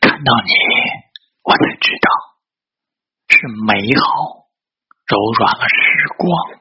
看到你我才知道是美好柔软了时光。